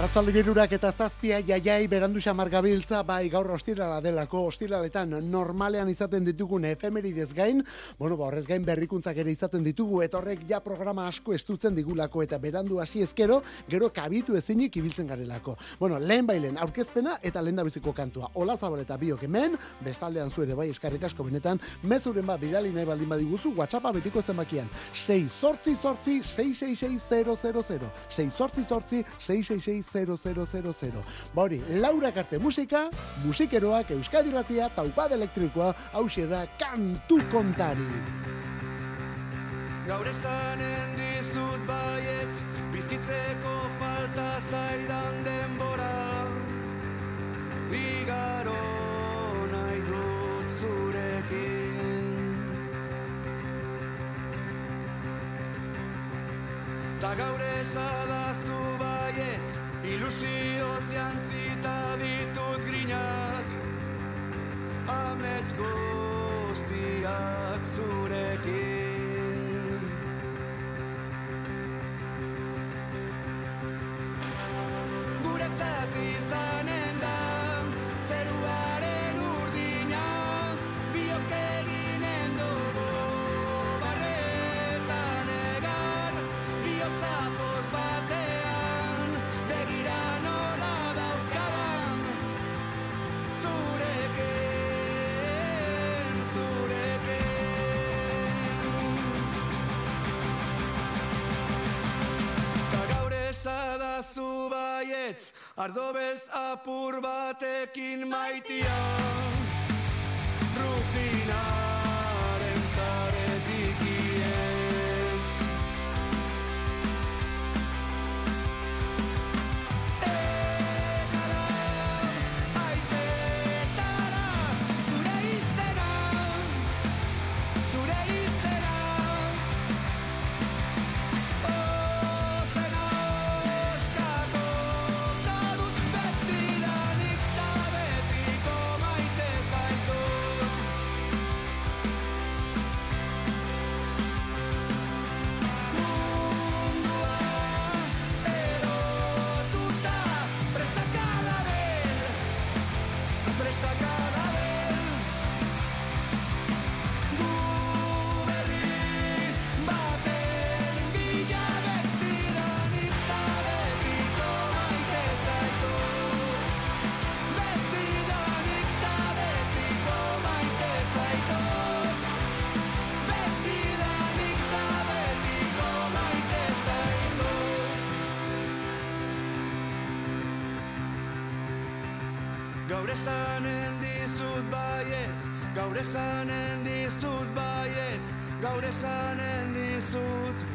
Arratzalde gerurak eta zazpia jaiai berandu xamar gabiltza, bai gaur ostirala delako, ostiraletan normalean izaten ditugun efemeridez gain, bueno, ba, horrez gain berrikuntzak ere izaten ditugu, eta horrek ja programa asko estutzen digulako, eta berandu hasi ezkero, gero kabitu ezinik ibiltzen garelako. Bueno, lehen bailen aurkezpena eta lehen biziko kantua. Ola zabal eta biok hemen, bestaldean zuere bai eskarrik asko benetan, mezuren ba bidali nahi baldin badiguzu, WhatsAppa betiko zenbakian, 6 sortzi sortzi 666 6 sortzi sortzi 666 0000. Bori, Laura Karte Musika, musikeroak Euskadi Ratia, taupad elektrikoa, hause da kantu kontari. Gaur esanen dizut baietz, bizitzeko falta zaidan denbora. Igaro nahi dut Ta gaur esadazu baietz, ilusioz jantzita ditut grinak. Amets guztiak zurekin. Guretzat izanen baietz, ardo beltz apur batekin maitia. Rutinaren zaretik esanen dizut baietz, gaur esanen dizut baietz, gaur esanen dizut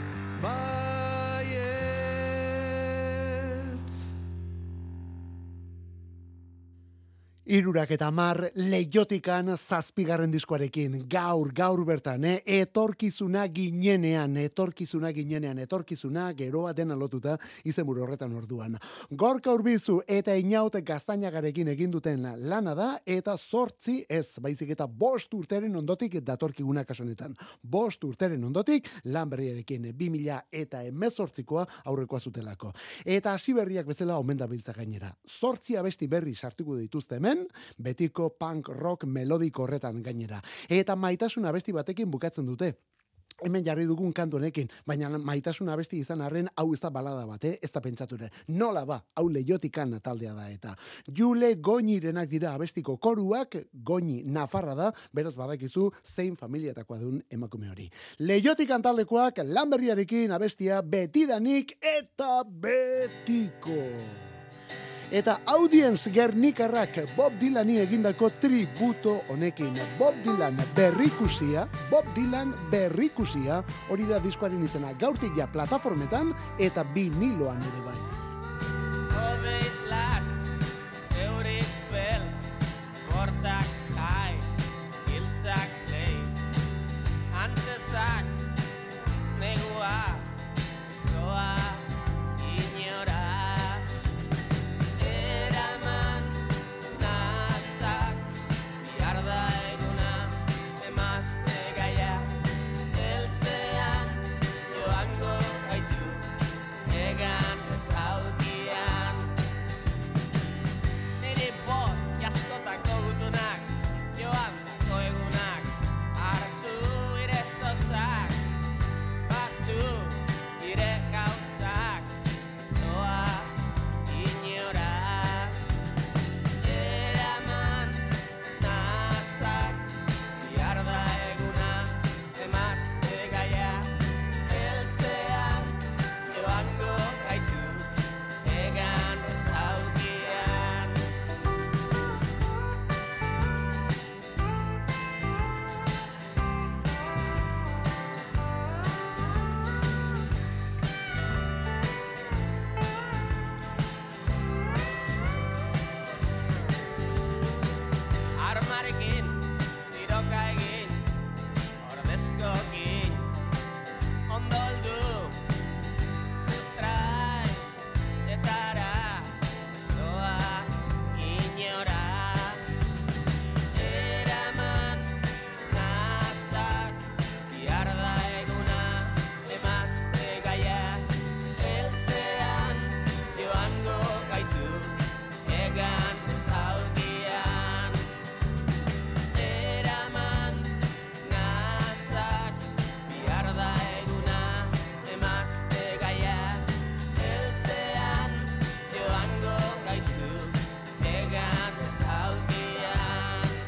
Irurak eta mar leiotikan zazpigarren diskoarekin. Gaur, gaur bertan, eh? etorkizuna ginenean, etorkizuna ginenean, etorkizuna gero baten alotuta izenburu horretan orduan. Gorka urbizu eta inaute gaztainagarekin egin duten lana da, eta zortzi ez, baizik eta bost urteren ondotik datorkiguna kasonetan. Bost urteren ondotik, lan berriarekin 2000 eta emezortzikoa aurrekoa zutelako. Eta hasi berriak bezala omen da biltza gainera. Zortzi abesti berri sartuko dituzte hemen, betiko punk rock melodiko horretan gainera. Eta maitasun abesti batekin bukatzen dute. Hemen jarri dugun kantu honekin, baina maitasun abesti izan arren hau ez da balada bat, eh? ez da pentsatu ere. Nola ba, hau leiotikan taldea da eta. Jule goñirenak dira abestiko koruak, goñi nafarra da, beraz badakizu zein familiatakoa duen emakume hori. Leiotikan taldekoak lanberriarekin abestia betidanik eta betiko. Eta audience gernikarrak Bob Dylani egindako tributo honekin. Bob Dylan berrikusia, Bob Dylan berrikusia, hori da diskoaren izena gaurtik ja plataformetan eta biniloan ere bai.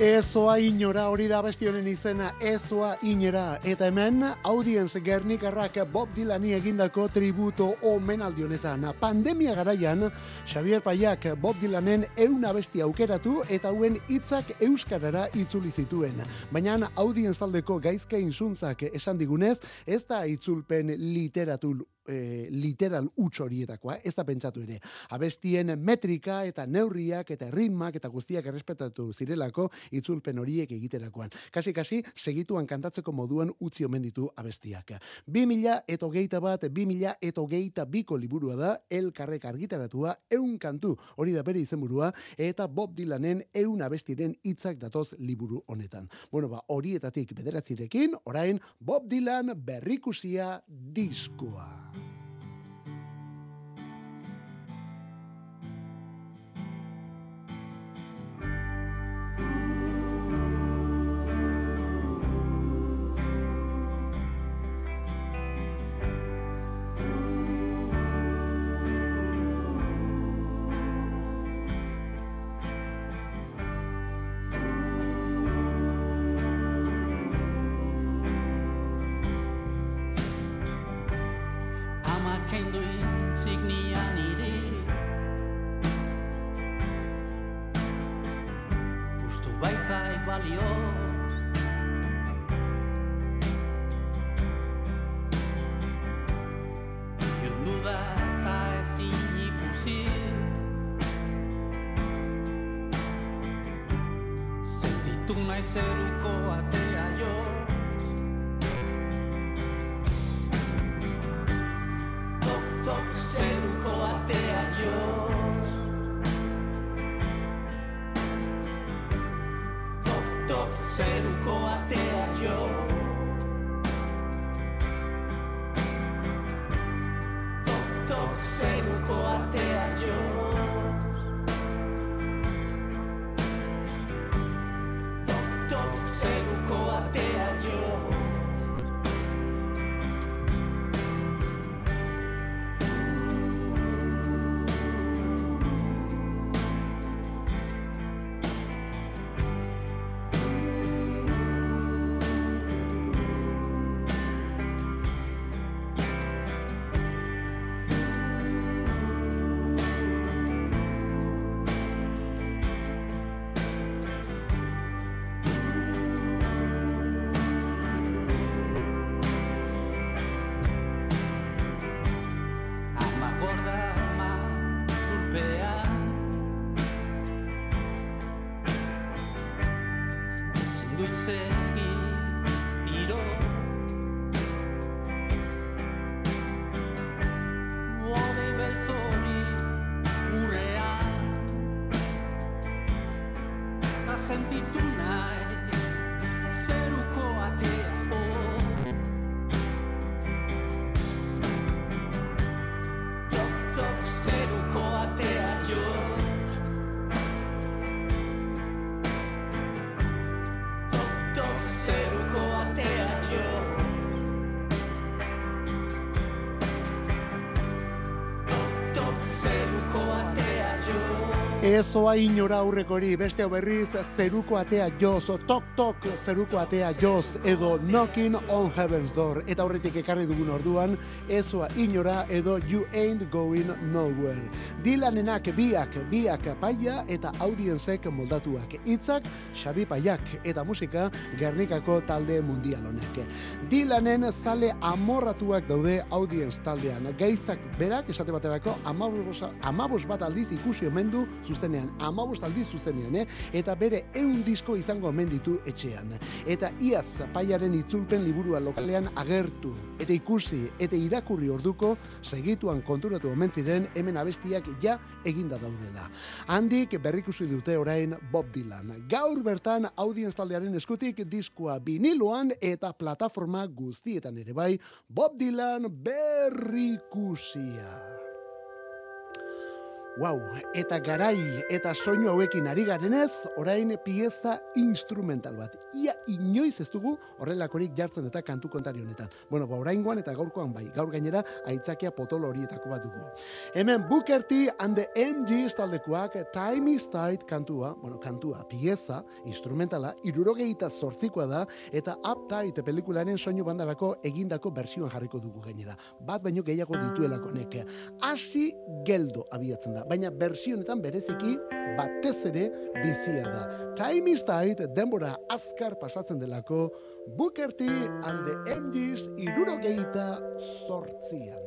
Ezoa inora hori da bestionen izena, ezoa inera. Eta hemen, audience gernikarrak Bob Dylani egindako tributo omenaldi honetan. Pandemia garaian, Xavier Paiak Bob Dylanen euna bestia aukeratu eta hauen hitzak euskarara itzuli zituen. Baina audience taldeko gaizka insuntzak esan digunez, ez da itzulpen literatul e, literal utz horietakoa, ez da pentsatu ere. Abestien metrika eta neurriak eta ritmak eta guztiak errespetatu zirelako itzulpen horiek egiterakoan. Kasi kasi segituan kantatzeko moduan utzi omen ditu abestiak. 2000 eta hogeita bat, 2000 eta hogeita biko liburua da, elkarrek argitaratua, eun kantu, hori da bere izenburua, eta Bob Dylanen eun abestiren hitzak datoz liburu honetan. Bueno, ba, horietatik bederatzirekin, orain Bob Dylan berrikusia diskoa. Thank you. Ezoa inora aurrekori, beste hau berriz, zeruko atea joz, tok tok zeruko atea joz, edo knocking on heaven's door. Eta horretik ekarri dugun orduan, ezoa inora edo you ain't going nowhere. Dilanenak biak, biak paia eta audienzek moldatuak. Itzak, Xabi Paiak eta musika Gernikako talde mundial honek. Dilanen zale amorratuak daude audienz taldean. Gaizak berak, esate baterako, amabos, amabos bat aldiz ikusi omen du zuzenean, amabos aldiz zuzenean, eh? eta bere eun disko izango omen ditu etxean. Eta iaz paiaren itzulpen liburua lokalean agertu, eta ikusi, eta irakurri orduko, segituan konturatu omen ziren hemen abestiak ja eginda daudela. Handik berrikusi dute orain Bob Dylan. Gaur bertan audienz taldearen eskutik diskoa viniloan eta plataforma guztietan ere bai Bob Dylan berrikusia. Wow, eta garai eta soinu hauekin ari garenez, orain pieza instrumental bat. Ia inoiz ez dugu horrelakorik jartzen eta kantu kontari honetan. Bueno, ba, oraingoan eta gaurkoan bai, gaur gainera aitzakia potolo horietako bat dugu. Hemen Booker T and the MG taldekoak Time is Tight kantua, bueno, kantua, pieza, instrumentala, irurogeita zortzikoa da, eta Uptight pelikularen soinu bandarako egindako versioan jarriko dugu gainera. Bat baino gehiago dituelako neke. Hasi geldo abiatzen da baina bersionetan bereziki batez ere bizia da. Time is tight, denbora azkar pasatzen delako, Booker T and the MGs irurogeita sortzian.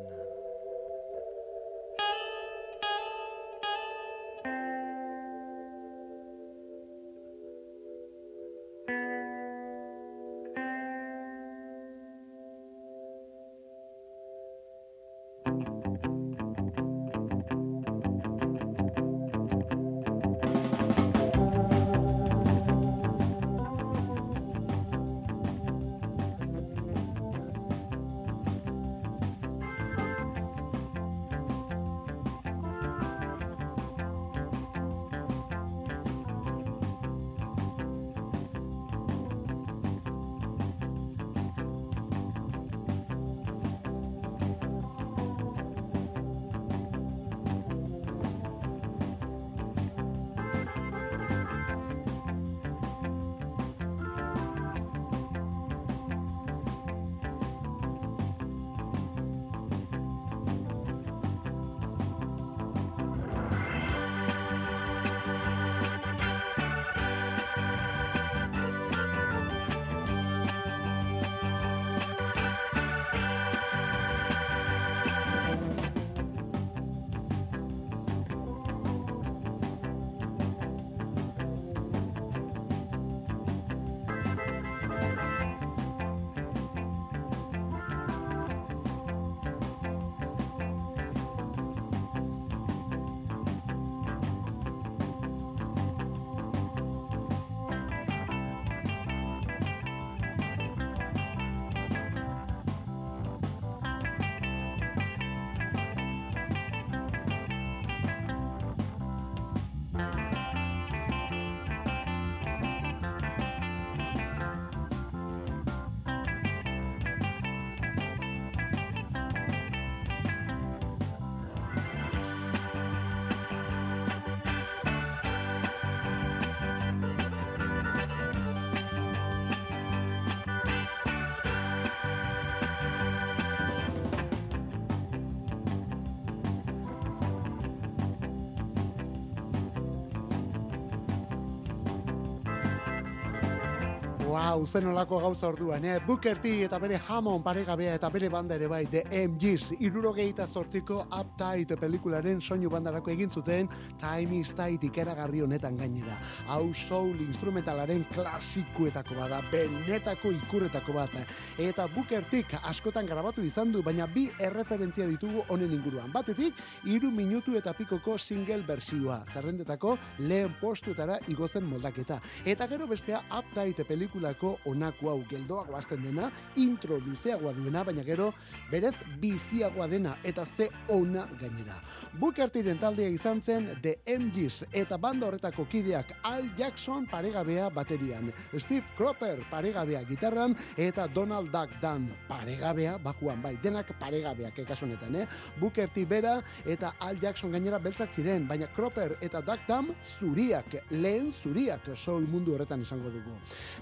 Wow, zen olako gauza orduan, eh? Booker T eta bere Hammond paregabea eta bere banda ere bai, The MGs, irurogeita zortziko Uptight pelikularen soinu bandarako egin zuten Time is Tight ikeragarri honetan gainera. Hau soul instrumentalaren klasikuetako bada, benetako ikurretako bat. Eta Booker T askotan grabatu izan du, baina bi erreferentzia ditugu honen inguruan. Batetik, iru minutu eta pikoko single bersioa, zerrendetako lehen postuetara igozen moldaketa. Eta gero bestea Uptight pelikulako onako hau geldoak bazten dena, intro luzeagoa duena, baina gero berez biziagoa dena eta ze ona gainera. Bukertiren taldea izan zen The MGs eta banda horretako kideak Al Jackson paregabea baterian, Steve Cropper paregabea gitarran eta Donald Duck Dan paregabea bajuan bai, denak paregabeak ekasunetan, eh? Bukerti bera eta Al Jackson gainera beltzak ziren, baina Cropper eta Duck Dan zuriak, lehen zuriak soul mundu horretan esango dugu.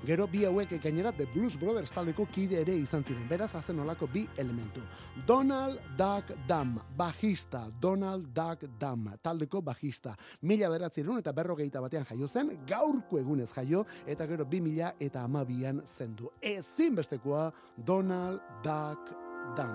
Gero bi hauek gainera The Blues Brothers taldeko kide ere izan ziren. Beraz, hazen olako bi elementu. Donald Duck Dam, bajista. Donald Duck Dam, taldeko bajista. Mila beratzerun eta berrogeita batean jaio zen, gaurko egunez jaio, eta gero bi mila eta amabian zendu. Ezin bestekoa Donald Duck Dam.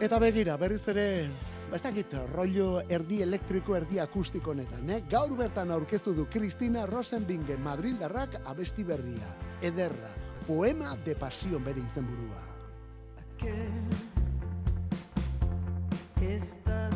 Eta begira, berriz ere, ba ez dakit, rollo erdi elektriko, erdi akustiko honetan, eh? Gaur bertan aurkeztu du Cristina Rosenbingen Madrildarrak abesti berria. Ederra, poema de pasión bere izenburua. aquel que está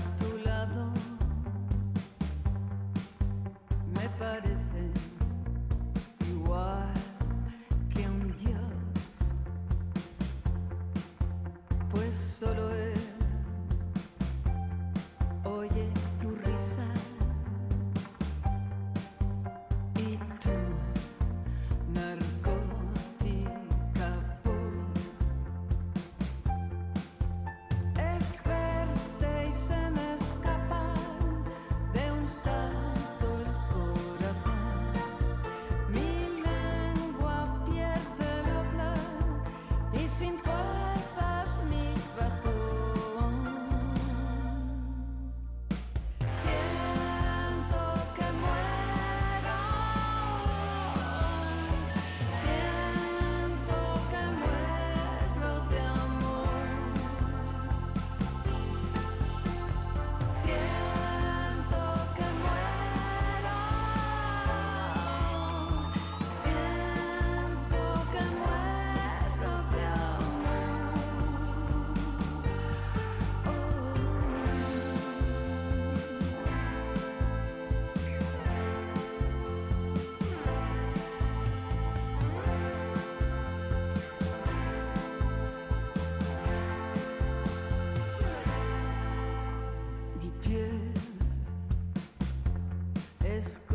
Mi piel. Esconde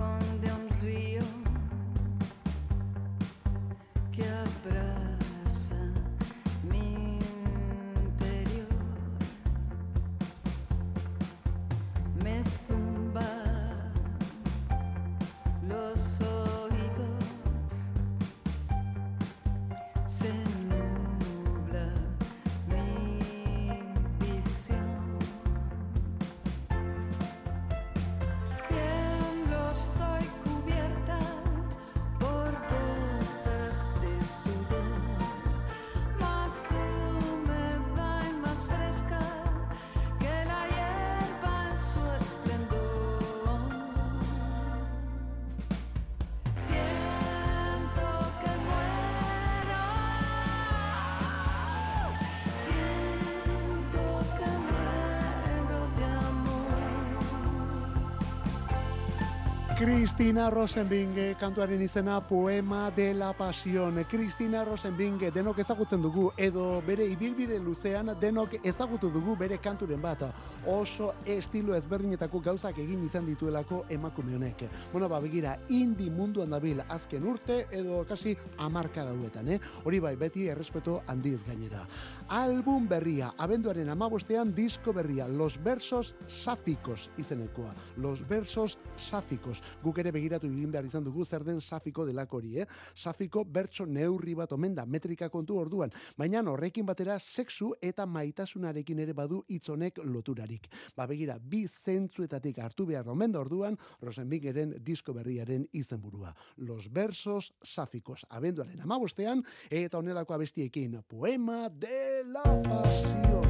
Cristina Rosenbinge kantuaren izena Poema de la Pasión. Cristina Rosenbinge denok ezagutzen dugu edo bere ibilbide luzean denok ezagutu dugu bere kanturen bat. Oso estilo ezberdinetako gauzak egin izan dituelako emakume honek. Bueno, ba begira, indi munduan dabil azken urte edo kasi amarka dauetan, eh? Hori bai, beti errespeto handiz gainera. Album berria, abenduaren amabostean disko berria, Los Versos Sáficos izenekoa. Los Versos Sáficos. Guk ere begiratu egin behar izan dugu zer den safiko delako hori, eh? Safiko bertso neurri bat omen da, metrika kontu orduan. Baina horrekin batera sexu eta maitasunarekin ere badu hitzonek loturarik. Ba begira, bi zentzuetatik hartu behar omen da orduan, Rosenbingeren disko berriaren izenburua. Los Versos Sáficos. Abenduaren amabostean, eta honelako abestiekin, Poema de la Pasión.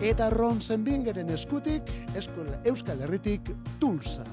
Eta Rosenbingeren eskutik, Euskal, Euskal Herritik, Tulsa.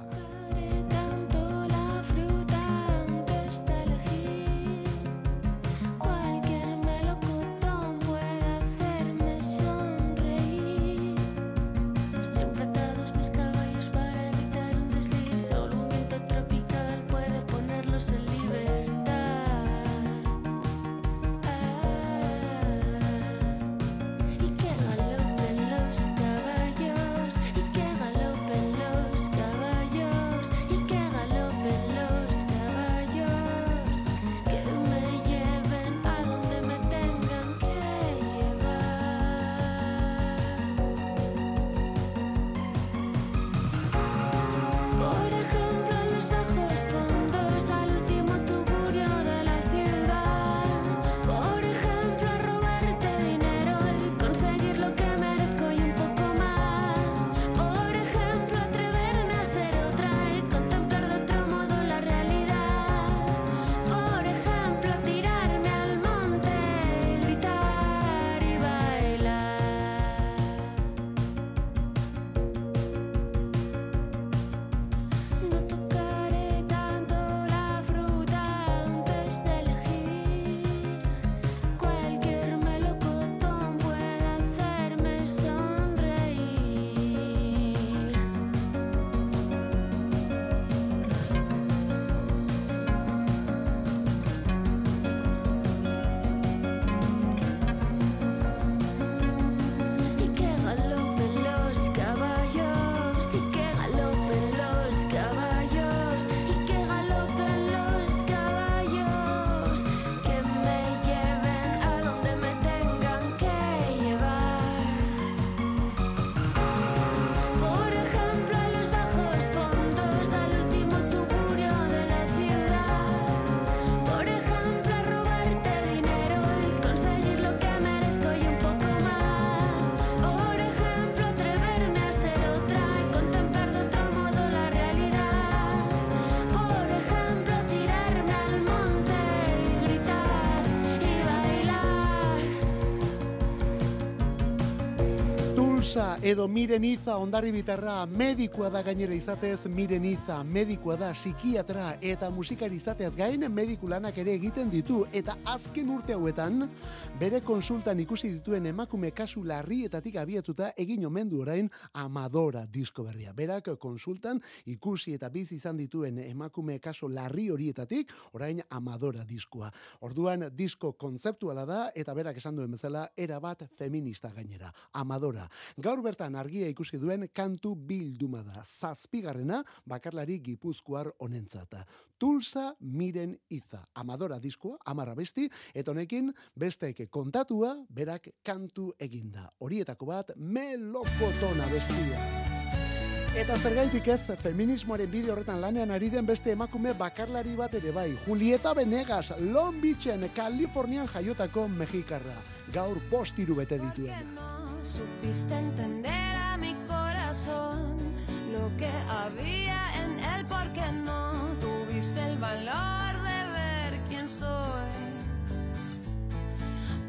Edo miren iza ondarri bitarra medikua da gainera izatez miren iza medikua da psikiatra eta musikari izateaz gain mediku lanak ere egiten ditu. Eta azken urte hauetan bere konsultan ikusi dituen emakume kasu larrietatik abiatuta egin omen du orain Amadora disko berria. Berak konsultan ikusi eta bizi izan dituen emakume kaso larri horietatik orain Amadora diskoa. Orduan disko kontzeptuala da eta berak esan duen bezala era bat feminista gainera. Amadora. Gaur bertan argia ikusi duen kantu bilduma da. Zazpigarrena bakarlari gipuzkoar honentzat. Tulsa miren iza. Amadora diskoa, amarra besti, eta honekin besteek kontatua berak kantu eginda. Horietako bat melokotona bestia. Eta zergaitik ez, feminismoaren bide horretan lanean ari den beste emakume bakarlari bat ere bai. Julieta Venegas, Long Beachen, Kalifornian jaiotako mexikarra. Gaur postiru bete dituena. supiste entender a mi corazón lo que había en él, porque no tuviste el valor de ver quién soy.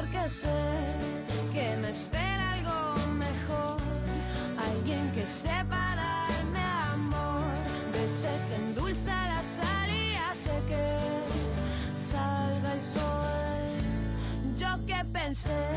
porque sé que me espera algo mejor, alguien que sepa darme amor, de ese que endulza la sal y hace que salga el sol. Yo que pensé,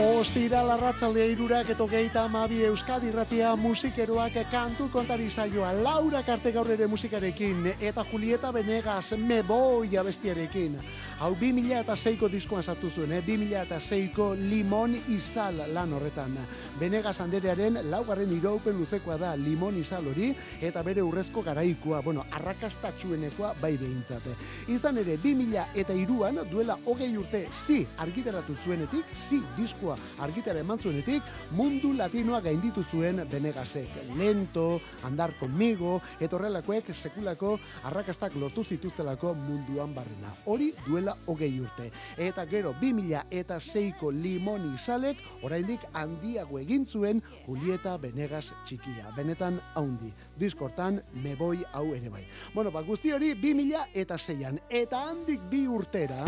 Ostira larratzaldea irurak eto geita amabi Euskadi irratia musikeroak kantu kontari saioa Laura karte gaur ere musikarekin eta Julieta Venegas me boi abestiarekin. Hau 2006ko diskoan sartu zuen, eh? 2006ko Limon Izal lan horretan. Venegas anderearen laugarren iraupen luzekoa da Limon Izal hori eta bere urrezko garaikoa, bueno, arrakastatxuenekoa bai behintzate. Izan ere, 2000 eta iruan duela hogei urte zi argitaratu zuenetik, zi diskoa argitara eman zuenetik, mundu latinoa gainditu zuen Benegasek. Lento, andar conmigo, eta horrelakoek sekulako arrakastak lortu zituztelako munduan barrena. Hori duela hogei urte. Eta gero, 2000 eta seiko limoni salek, oraindik handiago egin zuen Julieta Benegas txikia. Benetan haundi. Diskortan, meboi hau ere bai. Bueno, ba, guzti hori 2000 eta seian. Eta handik bi urtera...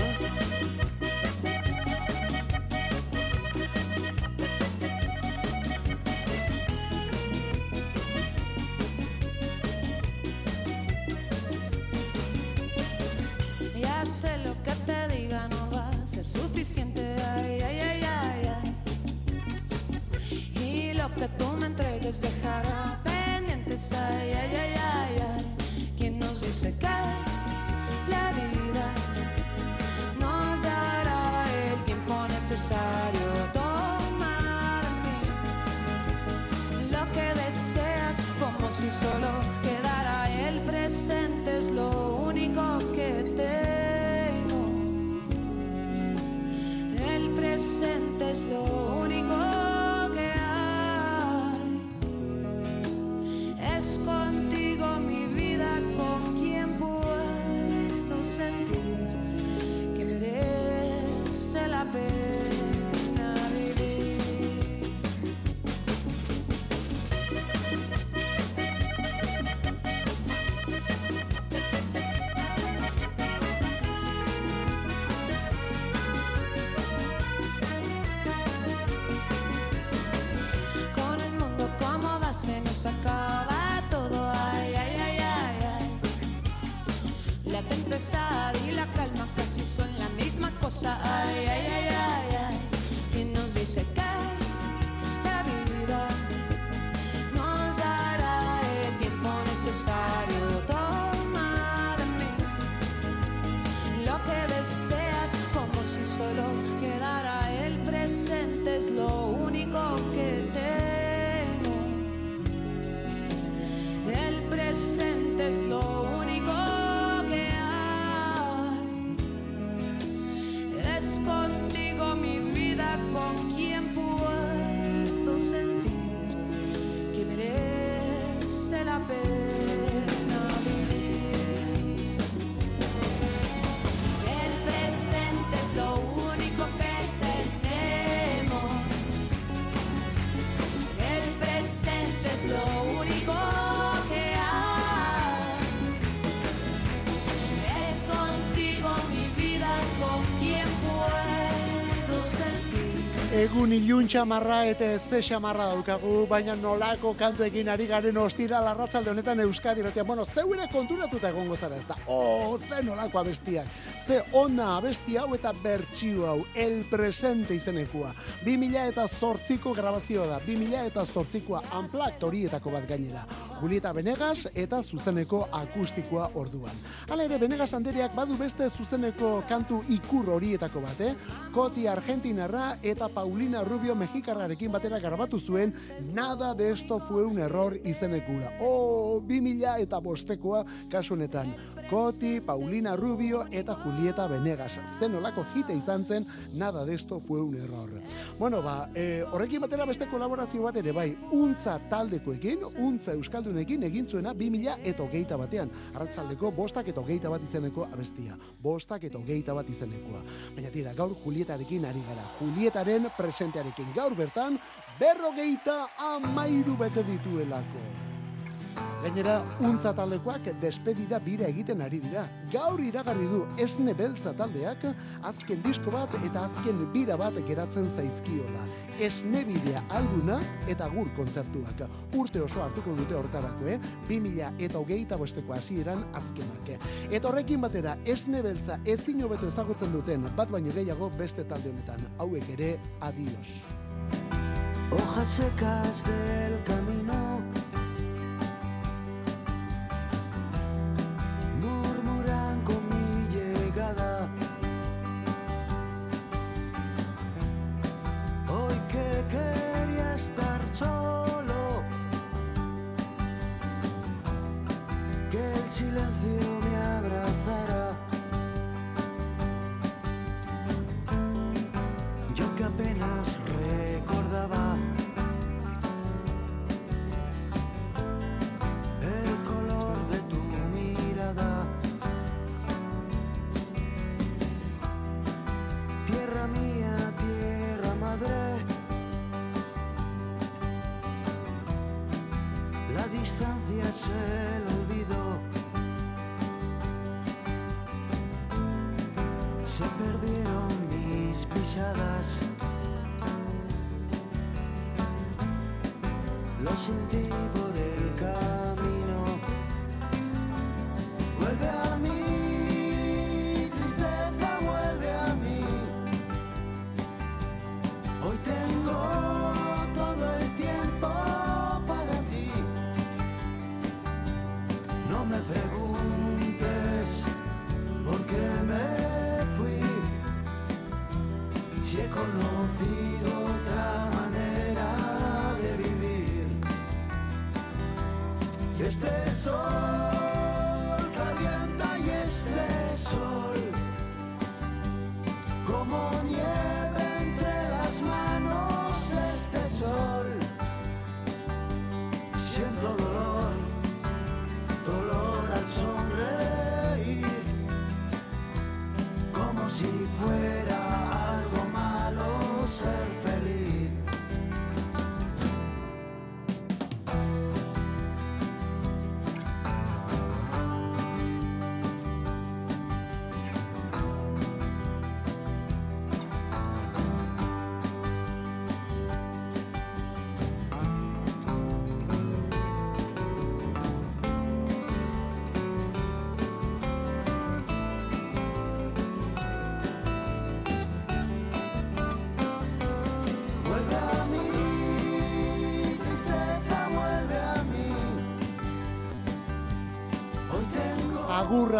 presente es Egun ilun txamarra eta ez ze xamarra daukagu, baina nolako kantu egin ari garen ostira larratzalde honetan Euskadi irratia. Bueno, zeuere konturatuta egongo zara ez da. Oh, ze nolako abestiak. Ze ona abesti hau eta bertsio hau, el presente izenekua. 2000 eta zortziko grabazioa da, 2000 eta zortzikoa unplugged horietako bat gainera. Julieta Benegas eta zuzeneko akustikoa orduan. Hala ere, Benegas Andereak badu beste zuzeneko kantu ikur horietako bat, eh? Koti Argentinarra eta Paulina Rubio Mexikarrarekin batera grabatu zuen Nada de esto fue un error izenekura. Oh, 2000 eta bostekoa kasu honetan. Koti, Paulina Rubio eta Julieta Benegas. Zen olako hite izan zen, nada de esto fue un error. Bueno, ba, e, horrekin batera beste kolaborazio bat ere bai, untza taldekoekin, untza euskaldunekin egin zuena 2000 eta hogeita batean. Arratzaldeko bostak eta hogeita bat izeneko abestia. Bostak eta hogeita bat izenekoa. Baina tira, gaur Julietarekin ari gara. Julietaren presentearekin gaur bertan, berrogeita amairu bete dituelako. Gainera, untza taldekoak despedida bira egiten ari dira. Gaur iragarri du esne beltza taldeak azken disko bat eta azken bira bat geratzen zaizkiola. Esne bidea albuna eta gur kontzertuak. Urte oso hartuko dute hortarako, eh? 2000 eta hogeita bosteko hasieran azkenak. Eta horrekin batera, esne beltza ezin hobeto ezagutzen duten bat baino gehiago beste talde honetan. Hauek ere, adios. Hojas secas del camino Lo sentí por el. soul.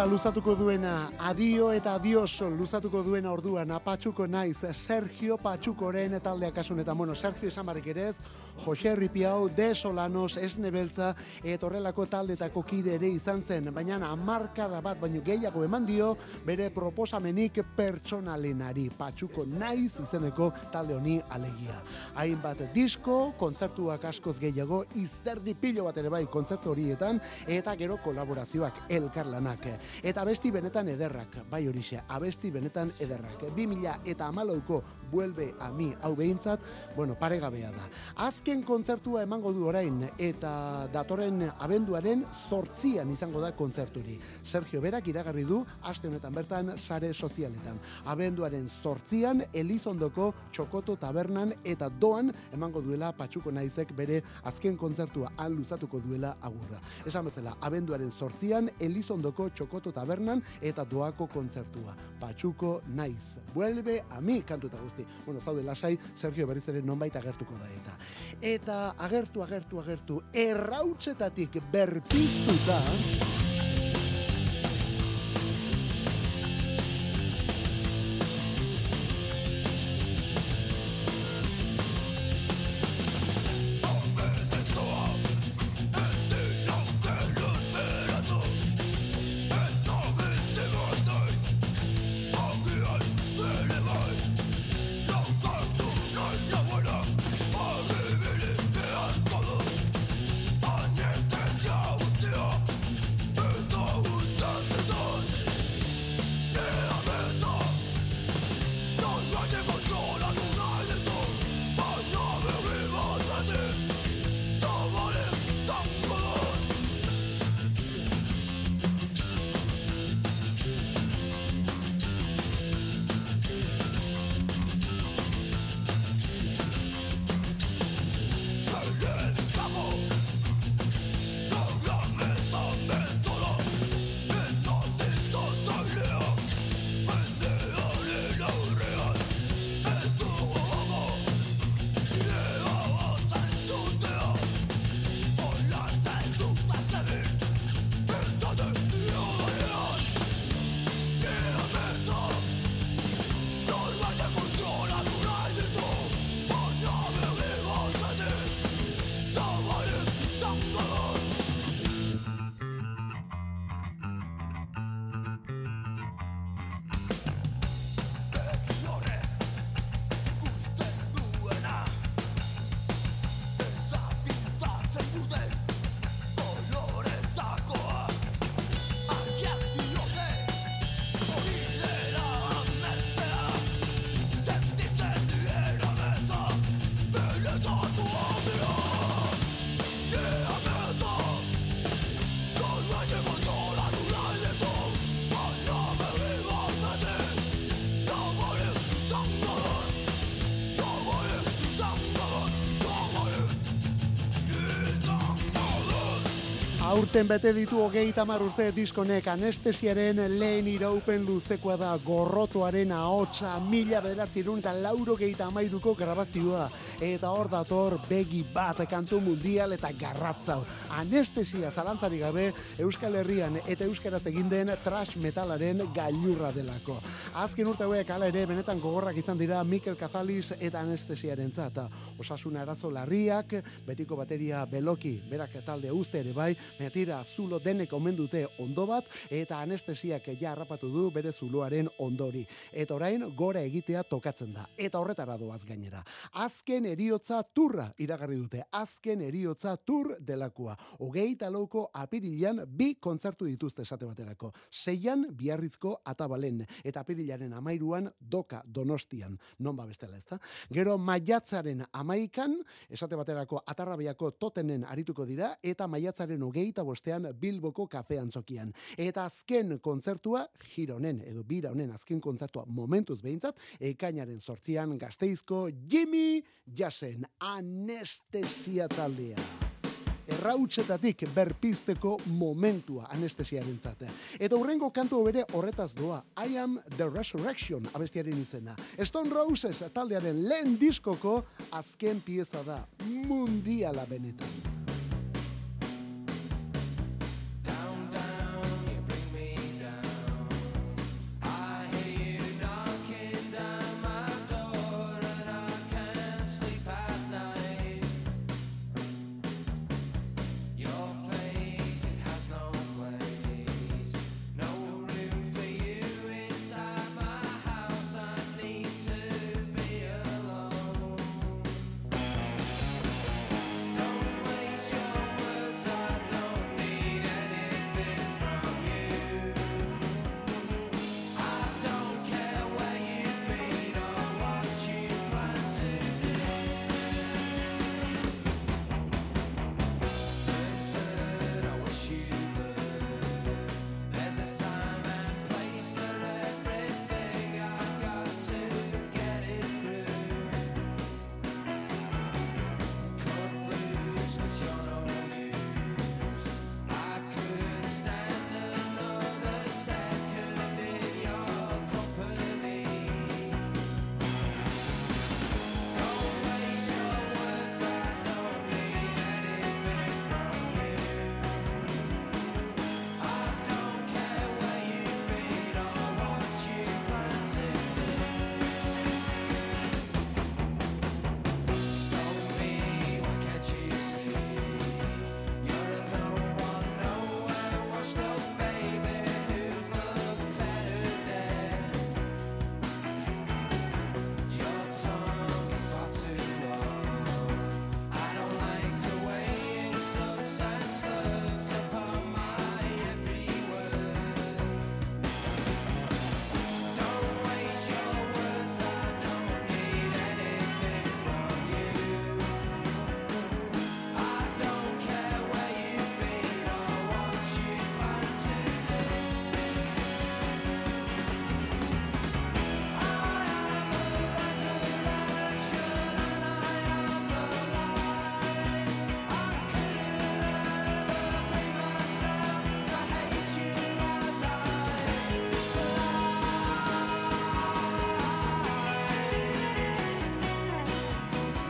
Agurra luzatuko duena, adio eta adios luzatuko duena orduan, apatxuko naiz, Sergio Patxukoren taldeak asun eta, bueno, Sergio esan barrik ere ez, Jose Ripiau, De Solanos, Esne Beltza, eta horrelako taldetako kide ere izan zen, baina amarkada bat, baino gehiago eman dio, bere proposamenik pertsonalenari, Patxuko naiz izeneko talde honi alegia. Hainbat disko, kontzertuak askoz gehiago, izerdi pilo bat ere bai kontzertu horietan, eta gero kolaborazioak elkarlanak. Eta abesti benetan ederrak, bai horixe, abesti benetan ederrak. 2000 eta amalauko vuelve a mi, hau behintzat, bueno, paregabea da. Azken kontzertua emango du orain, eta datorren abenduaren zortzian izango da kontzerturi. Sergio Berak iragarri du, aste honetan bertan, sare sozialetan. Abenduaren zortzian, Elizondoko Txokoto Tabernan eta doan emango duela Patxuko Naizek bere azken kontzertua han luzatuko duela agurra. Esan bezala, abenduaren zortzian, Elizondoko Txokoto Tabernan eta doako kontzertua. Patxuko Naiz. Vuelve a mi kantu eta guzti. Bueno, zaude lasai, Sergio berriz ere nonbait agertuko da eta. Eta agertu, agertu, agertu, errautzetatik berpiztuta, Aurten bete ditu hogei tamar urte diskonek anestesiaren lehen iraupen luzekoa da gorrotoaren ahotsa mila bederatzerun eta lauro geita grabazioa. Eta hor dator begi bat kantu mundial eta garratzau. Anestesia zalantzari gabe Euskal Herrian eta Euskaraz egin den trash metalaren gailurra delako. Azken urte hauek hala ere benetan gogorrak izan dira Mikel Kazaliz eta anestesiaren zata. Osasuna arazo larriak, betiko bateria beloki, berak talde uste ere bai, metira zulo denek omen dute ondo bat, eta anestesiak ja harrapatu du bere zuloaren ondori. Eta orain gora egitea tokatzen da. Eta horretara doaz gainera. Azken eriotza turra iragarri dute. Azken eriotza tur delakoa. Hogeita lauko apirilean bi kontzertu dituzte esate baterako. Seian biarrizko atabalen. Eta apirilaren amairuan doka donostian. Non ba bestela ezta. Gero maiatzaren amaikan, esate baterako atarrabiako totenen arituko dira, eta maiatzaren hogeita bostean Bilboko kafe antzokian. Eta azken kontzertua, gironen edo bira honen azken kontzertua momentuz behintzat, ekainaren sortzian gazteizko Jimmy Jasen anestesia taldea. Errautzetatik berpizteko momentua anestesiaren zate. Eta hurrengo kantu bere horretaz doa. I am the resurrection abestiaren izena. Stone Roses taldearen lehen diskoko azken pieza da. Mundiala benetan.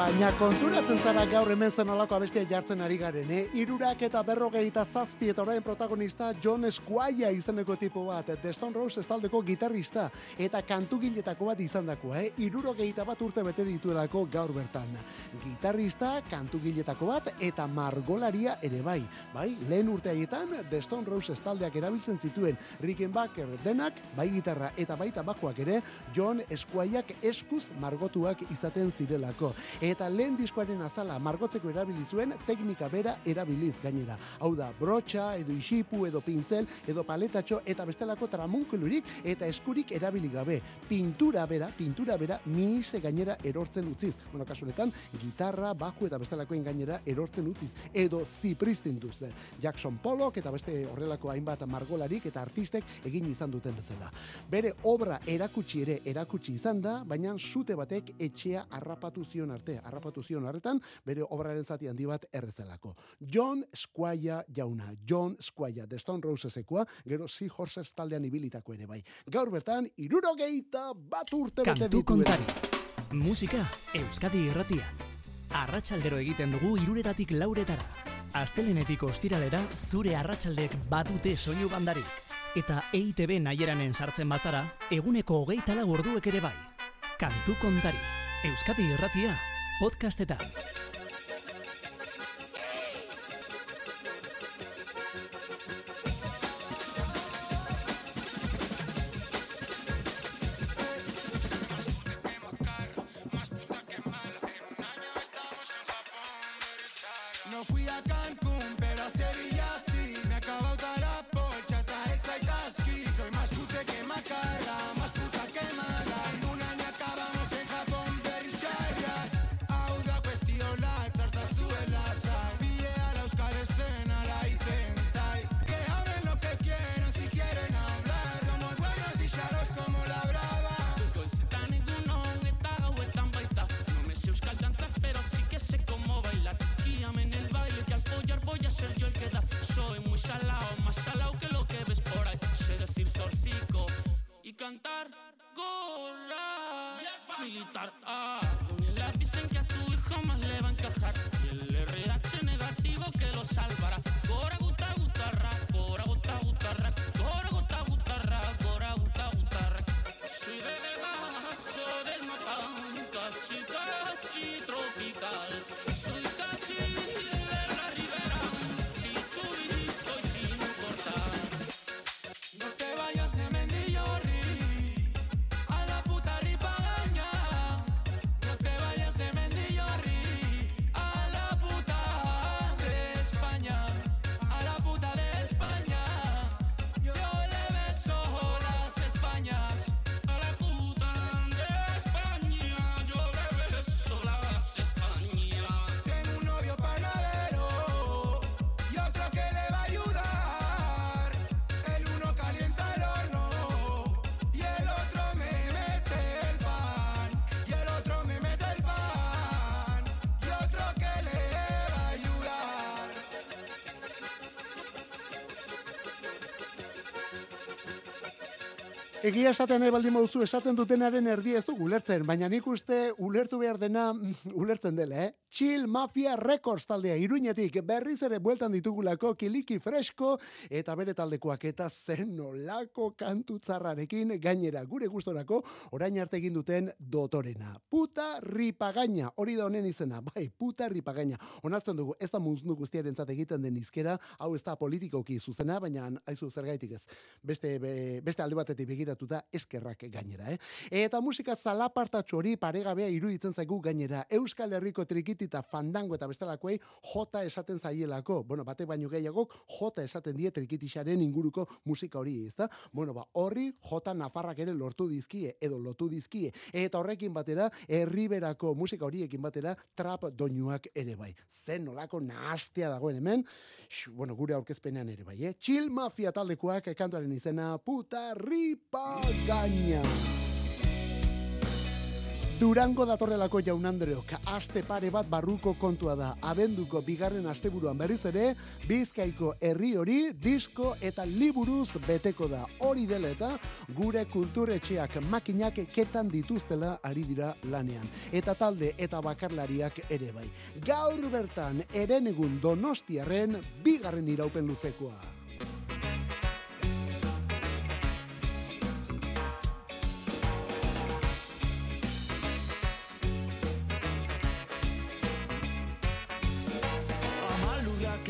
Baina konturatzen zara gaur hemen zen olako abestia jartzen ari garen, eh? Irurak eta berrogeita zazpi eta orain protagonista John Squire izeneko tipo bat, The Stone Roses taldeko gitarrista eta kantugiletako bat izan dakoa, eh? Irurogeita bat urte bete dituelako gaur bertan. Gitarrista, kantugiletako bat eta margolaria ere bai. Bai, lehen urte haietan The Stone Roses taldeak erabiltzen zituen Rickenbacker denak, bai gitarra eta baita bajoak ere, John Squireak eskuz margotuak izaten zirelako. Eta lehen diskoaren azala margotzeko erabili zuen teknika bera erabiliz gainera. Hau da, brotxa, edo isipu, edo pintzel, edo paletatxo, eta bestelako tramunkelurik eta eskurik erabili gabe. Pintura bera, pintura bera, miise gainera erortzen utziz. Bueno, kasunetan, gitarra, bajo eta bestelakoen gainera erortzen utziz. Edo zipristin duz. Jackson Pollock eta beste horrelako hainbat margolarik eta artistek egin izan duten bezala. Bere obra erakutsi ere erakutsi izan da, baina sute batek etxea harrapatu zion arte, harrapatu zion harretan, bere obraren zati handi bat errezelako. John Squire jauna, John Squire, The Stone Rosesekoa, gero Sea Horses taldean ibilitako ere bai. Gaur bertan, irurogeita bat urte bete Kantu ditu. kontari. Musika Euskadi irratian. Arratsaldero egiten dugu iruretatik lauretara. Astelenetik ostiralera zure arratsaldek badute soinu bandarik. Eta EITB naheranen sartzen bazara, eguneko hogeita lau orduek ere bai. Kantu kontari. Euskadi irratia. Podcastetan. Egia esaten nahi baldin baduzu esaten dutenaren erdi ez du ulertzen, baina nik uste ulertu behar dena mm, ulertzen dela, eh? Chill Mafia Records taldea iruñetik berriz ere bueltan ditugulako kiliki fresko eta bere taldekoak eta zen nolako kantu txarrarekin gainera gure gustorako orain arte egin duten dotorena. Puta ripagaina, hori da honen izena, bai, puta ripagaina. Onartzen dugu, ez da mundu guztiaren egiten den izkera, hau ez da politikoki zuzena, baina aizu zergaitik ez. Beste, be- beste alde batetik begiratuta eskerrak gainera, eh? Eta musika zalapartatxo hori paregabea iruditzen zaigu gainera. Euskal Herriko trikitita fandango eta bestelakoei jota esaten zaielako. Bueno, bate baino gehiagok jota esaten die trikitixaren inguruko musika hori, ezta? Bueno, ba, horri jota nafarrak ere lortu dizkie edo lotu dizkie. Eta horrekin batera, herriberako musika horiekin batera trap doinuak ere bai. Zen nolako nahastea dagoen hemen, Xu, bueno, gure aurkezpenean ere bai, eh? Chill Mafia taldekoak kantuaren izena puta ripa gaina. Durango datorrelako jaun Andreok, aste pare bat barruko kontua da. Abenduko bigarren asteburuan berriz ere, Bizkaiko herri hori disko eta liburuz beteko da. Hori dela eta gure kulturetxeak makinak ketan dituztela ari dira lanean. Eta talde eta bakarlariak ere bai. Gaur bertan, erenegun donostiarren bigarren iraupen luzekoa.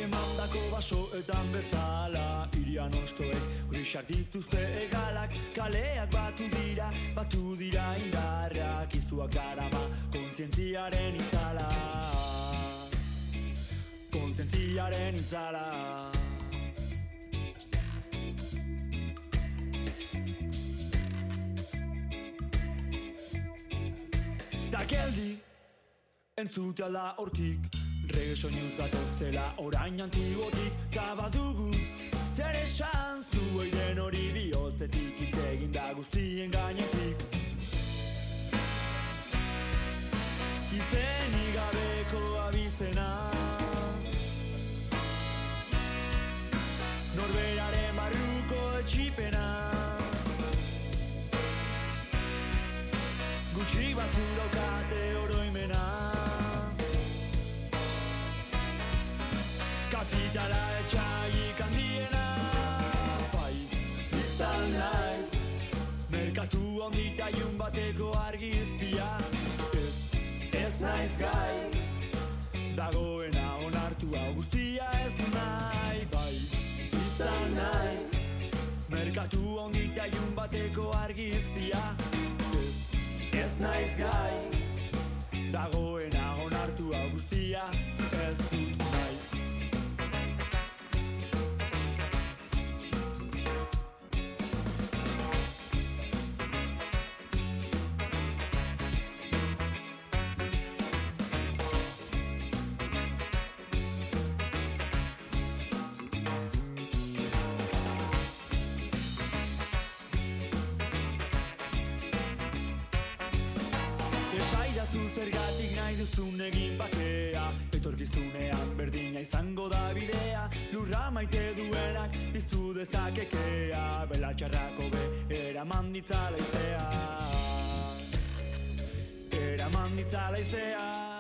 Emandako basoetan bezala Irian ostoek grisak dituzte egalak Kaleak batu dira, batu dira indarrak Izuak darama kontzientziaren itzala. Kontzientziaren itzala. Ta geldi entzutea da hortik Rege soinuz gatozela orain antigotik Da badugu. Zer esan zuei den hori bihotzetik Hitz da guztien gainetik. Izenik ondita iun bateko argizpia Ez, ez naiz gai. Dagoena onartu hau guztia ez nahi Bai, izan naiz. Merkatu ondita iun bateko argizpia Ez, ez naiz gai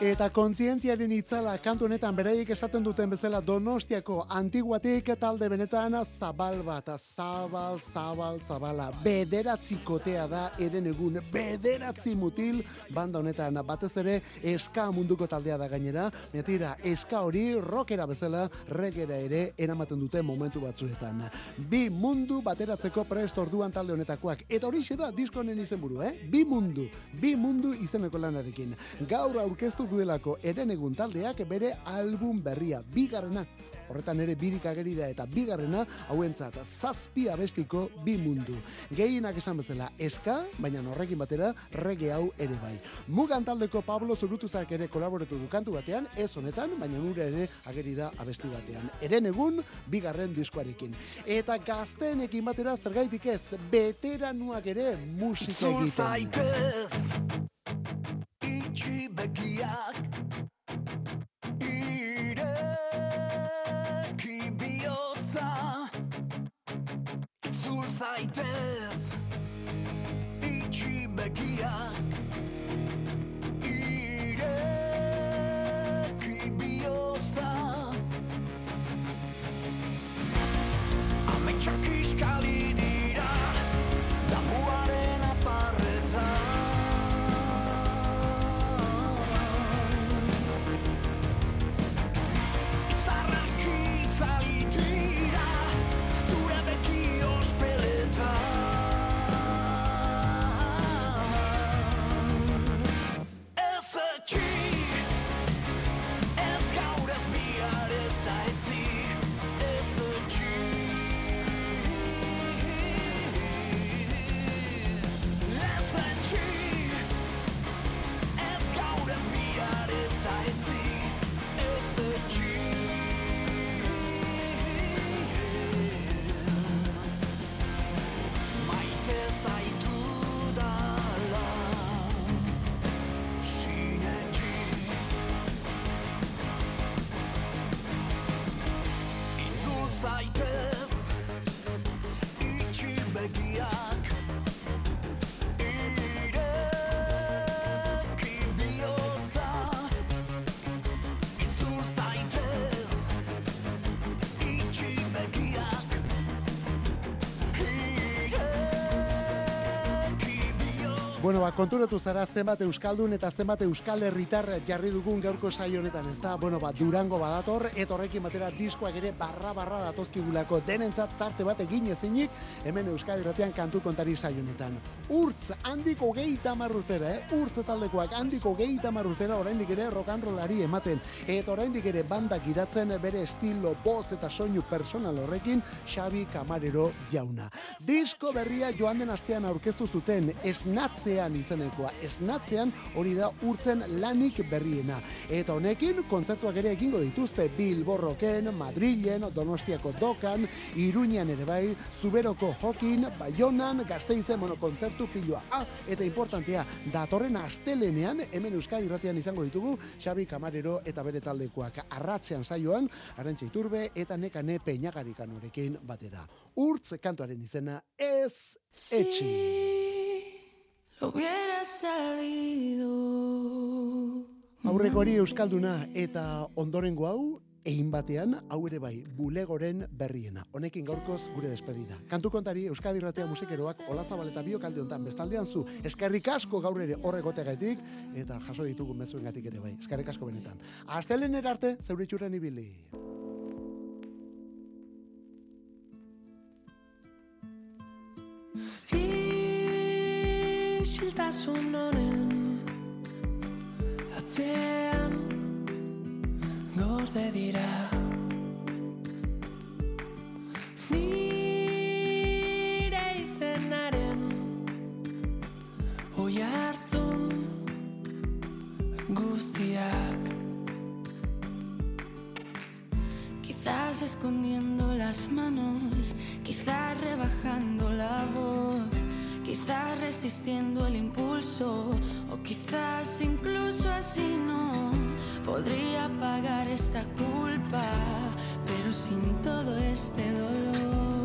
Eta kontzientziaren itzala kantu honetan beraiek esaten duten bezala Donostiako antiguatik talde benetan zabal bat, zabal, zabal, zabala. Bederatzi kotea da eren egun, bederatzi mutil banda honetan batez ere eska munduko taldea da gainera. Metira, eska hori rockera bezala regera ere eramaten dute momentu batzuetan. Bi mundu bateratzeko prest orduan talde honetakoak. Eta hori da disko honen izenburu, eh? Bi mundu, bi mundu izeneko lanarekin. Gaur aurkeztu duelako eren egun taldeak bere album berria, bigarrena. Horretan ere birik ageri da eta bigarrena hauentzat zazpi abestiko bi mundu. Gehienak esan bezala eska, baina horrekin batera rege hau ere bai. Mugan taldeko Pablo Zurutuzak ere kolaboratu du kantu batean, ez honetan, baina nure ere ageri da abesti batean. Eren egun, bigarren diskoarekin. Eta gazteenekin batera zergaitik ez, beteranuak ere musika egiten. Itxi begiak Ireki bihotza. Itzul zaitez Itxi begiak Ireki bihotza. Ametsak ba, konturatu zara zenbat euskaldun eta zenbat euskal herritar jarri dugun gaurko saio honetan, ezta? Bueno, ba, Durango badator eta horrekin batera diskoak ere barra barra datozkigulako denentzat tarte bat egin ezinik hemen Euskadi Irratian kantu kontari saio honetan. Urtz handiko geita urtera, eh? Urtz taldekoak handiko geita urtera oraindik ere rock and rollari ematen eta oraindik ere banda gidatzen bere estilo, boz eta soinu personal horrekin Xabi Camarero jauna. Disko berria joan den astean aurkeztu zuten esnatzean izenekoa. Esnatzean hori da urtzen lanik berriena. Eta honekin kontzertuak ere egingo dituzte Bilborroken, Madrilen, Donostiako Dokan, Iruñan ere bai, Zuberoko Jokin, Baionan, Gasteizen, bueno, kontzertu piloa. Ah, eta importantea, datorren astelenean, hemen Euskadi irratian izango ditugu, Xabi Camarero eta bere taldekoak arratzean saioan, Arantxa Iturbe eta Nekane Peñagarikan horekin batera. Urtz kantuaren izena ez etxi. Lo hubiera sabido. Aurreko hori Euskalduna eta ondorengo hau, egin batean, hau ere bai, bulegoren berriena. Honekin gaurkoz gure despedida. Kantu kontari Euskadi Irratea musikeroak Olazabal eta Biokalde hontan bestaldean zu. Eskerrik asko gaur ere horregotegatik eta jaso ditugu mezuengatik ere bai. Eskerrik asko benetan. Astelener arte, zeuritxurren ibili. Isiltasun honen atzean gorde dira. Nire izenaren oi hartzun guztiak Quizás escondiendo las manos, quizás rebajando la voz, quizás resistiendo el impulso, o quizás incluso así no podría pagar esta culpa, pero sin todo este dolor.